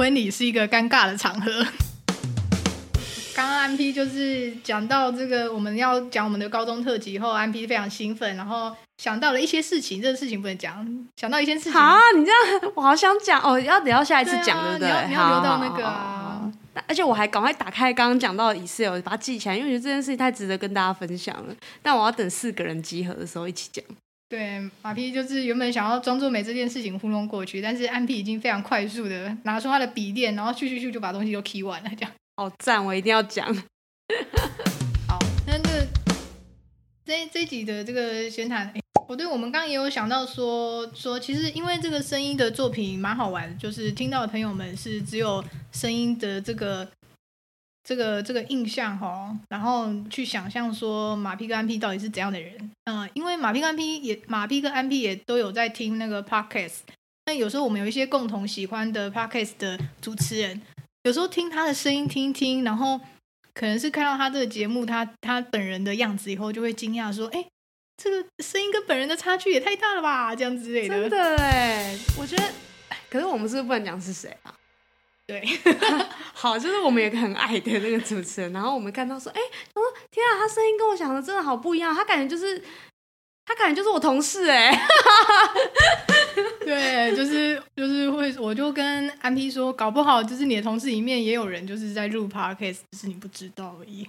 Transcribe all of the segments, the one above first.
婚礼是一个尴尬的场合。刚刚安 P 就是讲到这个，我们要讲我们的高中特辑后，安 P 非常兴奋，然后想到了一些事情，这个事情不能讲，想到一些事情。好，你这样我好想讲哦，要等到下一次讲，对不对？你要你要留到那个啊。而且我还赶快打开刚刚讲到的 Excel，把它记起来，因为我觉得这件事情太值得跟大家分享了。但我要等四个人集合的时候一起讲。对，马屁就是原本想要装作没这件事情糊弄过去，但是安 P 已经非常快速的拿出他的笔电，然后咻咻咻就把东西都 key 完了，这样。好赞，我一定要讲。好，那这个这这一集的这个闲谈，我对我们刚刚也有想到说说，其实因为这个声音的作品蛮好玩，就是听到的朋友们是只有声音的这个这个这个印象哈，然后去想象说马屁跟安 P 到底是怎样的人。嗯、呃，因为马屁跟安 P 也马屁跟安 P 也都有在听那个 podcast，那有时候我们有一些共同喜欢的 podcast 的主持人。有时候听他的声音，听听，然后可能是看到他这个节目，他他本人的样子以后，就会惊讶说：“哎，这个声音跟本人的差距也太大了吧？”这样之类的。真的哎，我觉得，可是我们是不是不能讲是谁啊？对，好，就是我们有个很矮的那个主持人，然后我们看到说：“哎，我说天啊，他声音跟我想的真的好不一样，他感觉就是。”他感觉就是我同事哎，对，就是就是会，我就跟安 P 说，搞不好就是你的同事里面也有人就是在录 Podcast，只是你不知道而已。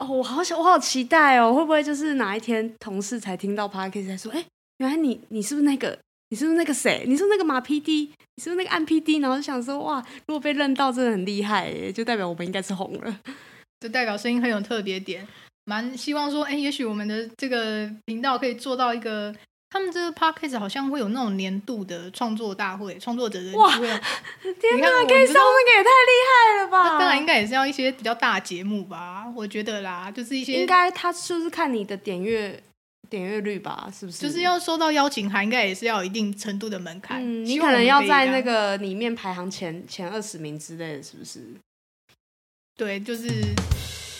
哦，我好想，我好期待哦，会不会就是哪一天同事才听到 Podcast 才说，哎，原来你你是不是那个，你是不是那个谁，你是不是那个马 PD，你是不是那个暗 PD？然后就想说，哇，如果被认到，真的很厉害耶，就代表我们应该是红了，就代表声音很有特别点。蛮希望说，哎，也许我们的这个频道可以做到一个，他们这个 podcast 好像会有那种年度的创作大会，创作者的哇，天哪，可以上那个也太厉害了吧！当然应该也是要一些比较大节目吧，我觉得啦，就是一些应该他就是看你的点阅点阅率吧，是不是？就是要收到邀请函，应该也是要有一定程度的门槛，嗯，你可能要在那个里面排行前前二十名之类的，是不是？对，就是。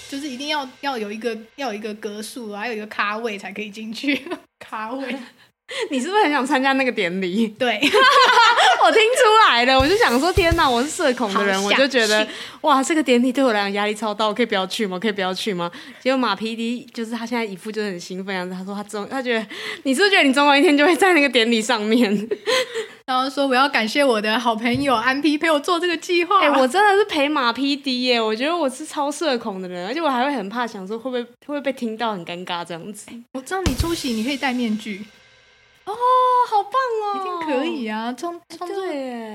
就是一定要要有一个要有一个格数，还有一个咖位才可以进去。咖位，你是不是很想参加那个典礼？对，我听出来了，我就想说，天哪，我是社恐的人，我就觉得哇，这个典礼对我来讲压力超大，我可以不要去吗？我可以不要去吗？结果马 PD 就是他现在一副就是很兴奋样子，他说他终他觉得你是不是觉得你总有一天就会在那个典礼上面？然后说我要感谢我的好朋友安 P 陪我做这个计划。哎、欸，我真的是陪马 PD 耶！我觉得我是超社恐的人，而且我还会很怕，想说会不会会不会被听到很尴尬这样子。我知道你出席，你可以戴面具。哦，好棒哦！一定可以啊！创创作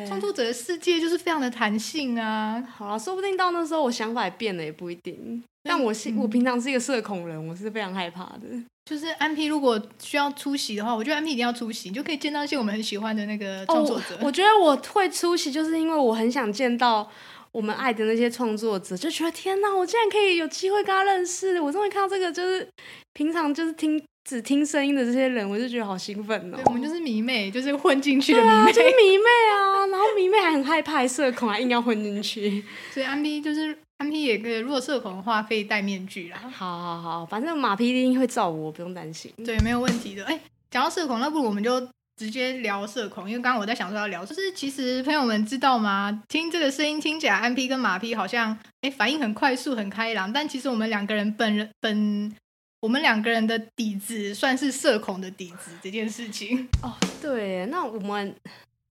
创作者的世界就是非常的弹性啊。好啊，说不定到那时候我想法也变了，也不一定。但我是、嗯、我平常是一个社恐人，我是非常害怕的。就是安 P 如果需要出席的话，我觉得安 P 一定要出席，你就可以见到一些我们很喜欢的那个创作者。哦，我觉得我会出席，就是因为我很想见到我们爱的那些创作者，就觉得天哪，我竟然可以有机会跟他认识！我终于看到这个，就是平常就是听只听声音的这些人，我就觉得好兴奋哦。对，我们就是迷妹，就是混进去的迷妹，啊，就是迷妹啊。然后迷妹还很害怕，社恐还硬要混进去，所以安 P 就是。安 P 也可以，如果社恐的话，可以戴面具啦。好好好，反正马屁一定会照我，不用担心。对，没有问题的。哎、欸，讲到社恐，那不如我们就直接聊社恐，因为刚刚我在想说要聊，就是其实朋友们知道吗？听这个声音听起来，安 P 跟马 P 好像哎、欸、反应很快速、很开朗，但其实我们两个人本人本我们两个人的底子算是社恐的底子这件事情。哦，对，那我们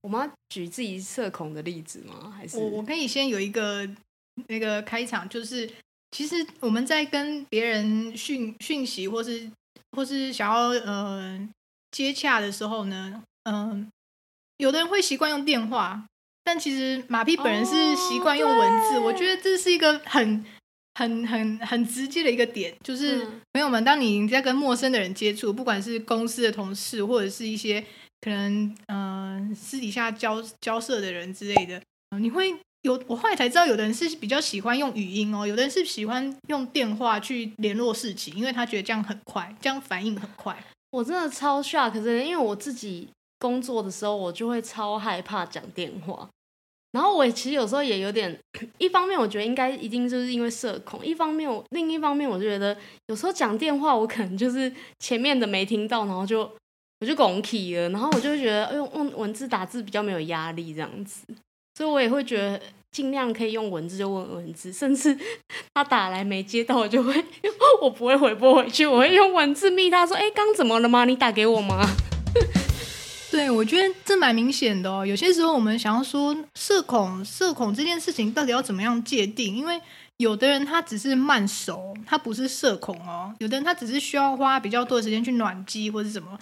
我们要举自己社恐的例子吗？还是我我可以先有一个。那个开场就是，其实我们在跟别人讯讯息，或是或是想要呃接洽的时候呢，嗯、呃，有的人会习惯用电话，但其实马屁本人是习惯用文字。Oh, 我觉得这是一个很很很很直接的一个点，就是朋友们，当你在跟陌生的人接触，不管是公司的同事，或者是一些可能嗯、呃、私底下交交涉的人之类的，你会。有，我后来才知道，有的人是比较喜欢用语音哦，有的人是喜欢用电话去联络事情，因为他觉得这样很快，这样反应很快。我真的超 shock，可是因为我自己工作的时候，我就会超害怕讲电话。然后我其实有时候也有点，一方面我觉得应该一定就是因为社恐，一方面我另一方面我就觉得有时候讲电话，我可能就是前面的没听到，然后就我就拱起了，然后我就觉得用用文字打字比较没有压力这样子。所以，我也会觉得尽量可以用文字就问文字，甚至 他打来没接到，我就会 我不会回拨回去，我会用文字密他说：“哎，刚怎么了吗？你打给我吗？” 对，我觉得这蛮明显的哦。有些时候我们想要说社恐，社恐这件事情到底要怎么样界定？因为有的人他只是慢熟，他不是社恐哦。有的人他只是需要花比较多的时间去暖机或是什么。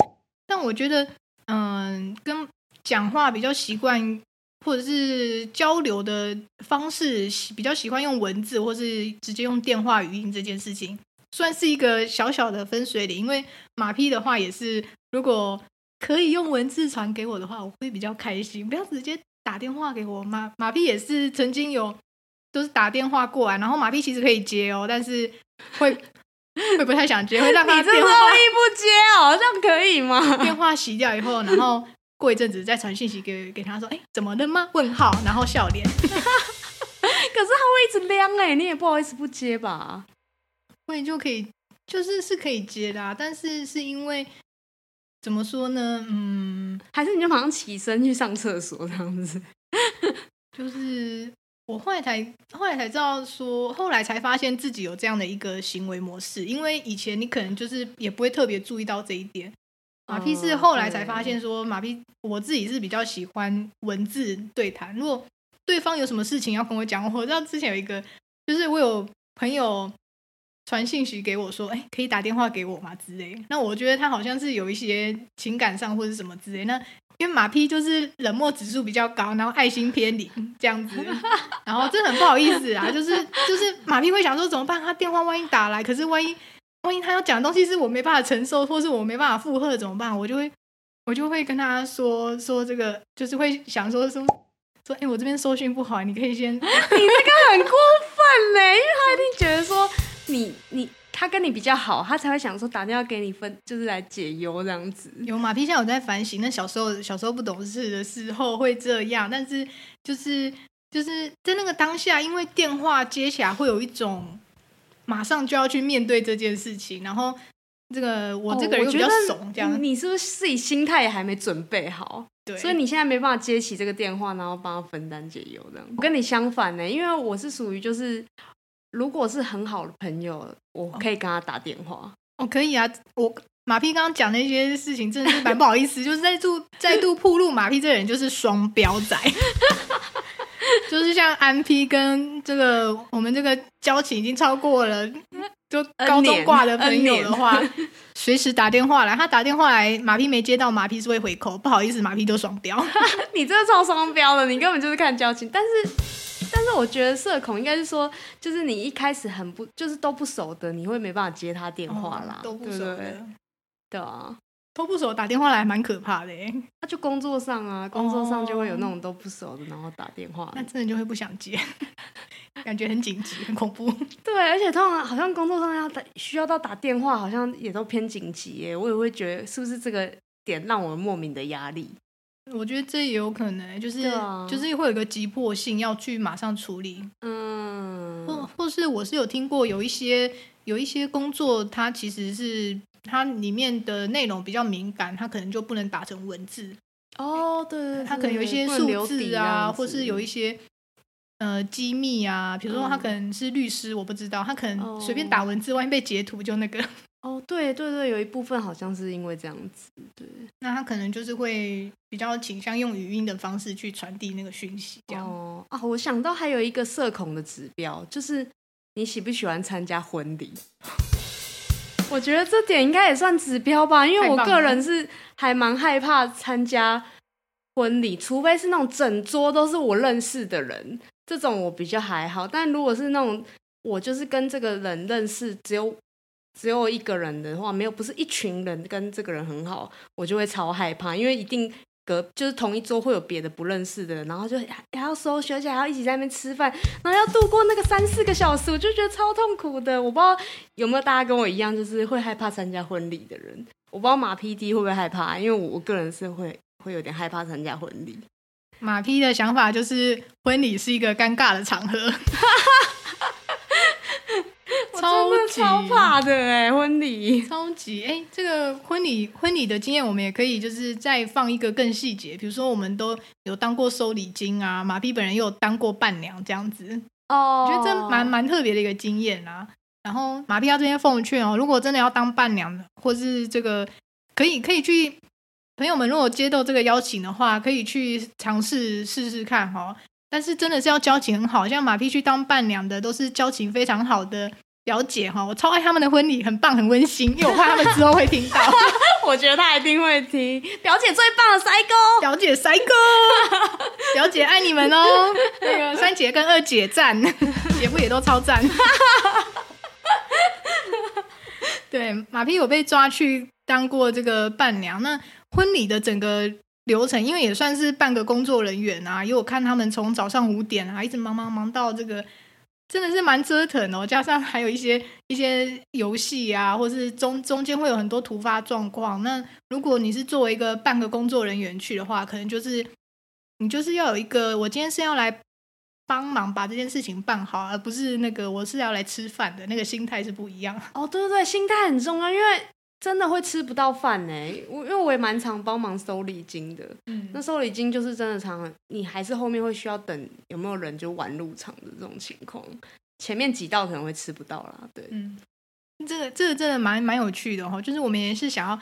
但我觉得，嗯，跟讲话比较习惯，或者是交流的方式比较喜欢用文字，或是直接用电话语音这件事情，算是一个小小的分水岭。因为马屁的话也是，如果可以用文字传给我的话，我会比较开心。不要直接打电话给我。马马屁也是曾经有都是打电话过来，然后马屁其实可以接哦，但是会。会不太想接，会让他电话你这么容易不接哦，这样可以吗？电话洗掉以后，然后过一阵子再传信息给给他说，哎，怎么的吗？问号，然后笑脸。可是他会一直亮哎，你也不好意思不接吧？会就可以，就是是可以接的，啊，但是是因为怎么说呢？嗯，还是你就马上起身去上厕所这样子，就是。我后来才后来才知道说，后来才发现自己有这样的一个行为模式，因为以前你可能就是也不会特别注意到这一点。马屁是后来才发现说，马屁我自己是比较喜欢文字对谈。如果对方有什么事情要跟我讲，我知道之前有一个，就是我有朋友传信息给我说，哎，可以打电话给我吗之类。那我觉得他好像是有一些情感上或者什么之类。那因为马屁就是冷漠指数比较高，然后爱心偏零这样子，然后这很不好意思啊，就是就是马屁会想说怎么办？他电话万一打来，可是万一万一他要讲的东西是我没办法承受，或是我没办法负荷怎么办？我就会我就会跟他说说这个，就是会想说说说，哎，我这边收讯不好，你可以先，你这个很过分嘞，因为他一定觉得说你你。他跟你比较好，他才会想说打电话给你分，就是来解忧这样子。有马屁现在有在反省，那小时候小时候不懂事的时候会这样，但是就是就是在那个当下，因为电话接起来会有一种马上就要去面对这件事情，然后这个我这个人比较怂，这样、哦、你是不是自己心态也还没准备好？对，所以你现在没办法接起这个电话，然后帮他分担解忧这样。我跟你相反呢，因为我是属于就是。如果是很好的朋友，我可以跟他打电话。哦，可以啊。我马屁刚刚讲那些事情，真的是蛮不好意思，就是再度再度暴露马屁这人就是双标仔，就是像安 P 跟这个我们这个交情已经超过了，就高中挂的朋友的话，随时打电话来。他打电话来，马屁没接到，马屁是会回扣。不好意思，马屁都双标。你这个超双标的，你根本就是看交情，但是。但是我觉得社恐应该是说，就是你一开始很不，就是都不熟的，你会没办法接他电话啦，哦、都不熟的，对，对啊，都不熟打电话来蛮可怕的。那就工作上啊，工作上就会有那种都不熟的，然后打电话，哦，那真的就会不想接，感觉很紧急，很恐怖。对，而且通常好像工作上要打，需要到打电话，好像也都偏紧急耶。我也会觉得是不是这个点让我莫名的压力。我觉得这也有可能，就是、啊、就是会有一个急迫性要去马上处理，嗯，或或是我是有听过有一些有一些工作，它其实是它里面的内容比较敏感，它可能就不能打成文字。哦，对，对，对，它可能有一些数字啊，或是有一些呃机密啊，比如说他可能是律师，我不知道，他可能随便打文字，万一被截图就那个。哦，对对对，有一部分好像是因为这样子，对，那他可能就是会比较倾向用语音的方式去传递那个讯息，这样。哦啊，我想到还有一个社恐的指标，就是你喜不喜欢参加婚礼？我觉得这点应该也算指标吧，因为我个人是还蛮害怕参加婚礼，除非是那种整桌都是我认识的人，这种我比较还好。但如果是那种我就是跟这个人认识，只有。只有一个人的话，没有不是一群人跟这个人很好，我就会超害怕，因为一定隔就是同一桌会有别的不认识的人，然后就还要收学起来，还要一起在那边吃饭，然后要度过那个三四个小时，我就觉得超痛苦的。我不知道有没有大家跟我一样，就是会害怕参加婚礼的人。我不知道马 PD 会不会害怕，因为我我个人是会会有点害怕参加婚礼。马 P 的想法就是婚礼是一个尴尬的场合。超级超怕的哎，婚礼超级哎，这个婚礼婚礼的经验，我们也可以就是再放一个更细节，比如说我们都有当过收礼金啊，马屁本人又有当过伴娘这样子哦，我觉得这蛮蛮特别的一个经验啊。然后马屁要这边奉劝哦，如果真的要当伴娘的，或是这个可以可以去朋友们，如果接到这个邀请的话，可以去尝试试试看哈。但是真的是要交情很好，像马屁去当伴娘的，都是交情非常好的表姐哈。我超爱他们的婚礼，很棒，很温馨。因为我怕他们之后会听到，我觉得他一定会听。表姐最棒的，塞哥，表姐塞哥，表姐爱你们哦。那个三姐跟二姐赞，姐夫也都超赞。对，马屁有被抓去当过这个伴娘。那婚礼的整个。流程，因为也算是半个工作人员啊，因为我看他们从早上五点啊，一直忙忙忙到这个，真的是蛮折腾哦。加上还有一些一些游戏啊，或是中中间会有很多突发状况。那如果你是作为一个半个工作人员去的话，可能就是你就是要有一个，我今天是要来帮忙把这件事情办好，而不是那个我是要来吃饭的那个心态是不一样。哦，对对对，心态很重要，因为。真的会吃不到饭呢，我因为我也蛮常帮忙收礼金的。嗯，那收礼金就是真的常，你还是后面会需要等有没有人就晚入场的这种情况，前面几道可能会吃不到啦。对，嗯，这个这个真的蛮蛮有趣的哈，就是我们也是想要，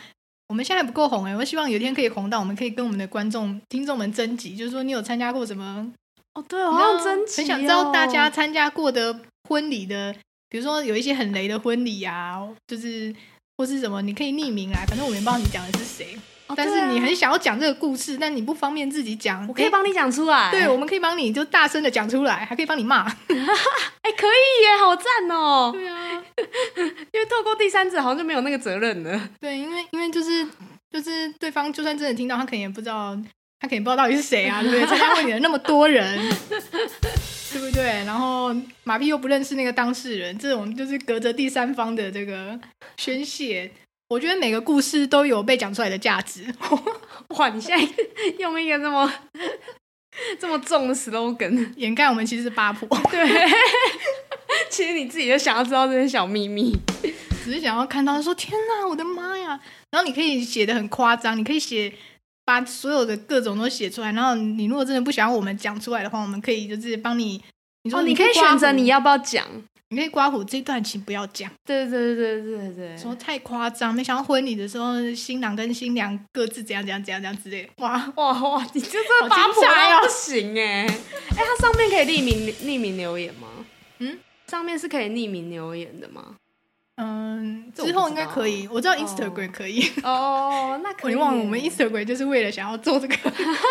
我们现在还不够红哎，我希望有一天可以红到，我们可以跟我们的观众听众们征集，就是说你有参加过什么？哦，对哦，好像征集，很想知道大家参加过的婚礼的，比如说有一些很雷的婚礼啊，就是。或是什么，你可以匿名来，反正我没帮你讲的是谁。哦，但是你很想要讲这个故事，但你不方便自己讲，我可以帮你讲出来。对，我们可以帮你就大声的讲出来，还可以帮你骂。哎、欸，可以耶，好赞哦。对啊，因为透过第三者好像就没有那个责任了。对，因为因为就是就是对方就算真的听到，他可能也不知道，他可能不知道到底是谁啊，对不对？参加婚礼的那么多人。对不对？然后马屁又不认识那个当事人，这种就是隔着第三方的这个宣泄。我觉得每个故事都有被讲出来的价值。哇，你现在用一个这么 这么重的 slogan 掩盖我们其实是八婆。对，其实你自己就想要知道这些小秘密，只是想要看到说天哪，我的妈呀！然后你可以写的很夸张，你可以写。把所有的各种都写出来，然后你如果真的不想要我们讲出来的话，我们可以就是帮你。你说你可以选择你要不要讲，你可以刮胡这段请不要讲。对对对对对对，说太夸张，没想到婚礼的时候新郎跟新娘各自怎样怎样怎样怎样之类。哇哇哇！你这这八婆要不行哎！哎，它上面可以匿名匿名留言吗？嗯，上面是可以匿名留言的吗？嗯，之后应该可以。我知道 Instagram 可以。哦，那 可以。我忘了，我们 Instagram 就是为了想要做这个，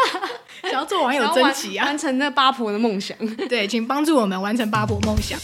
想要做网友征集啊，完成那八婆的梦想。对，请帮助我们完成八婆梦想。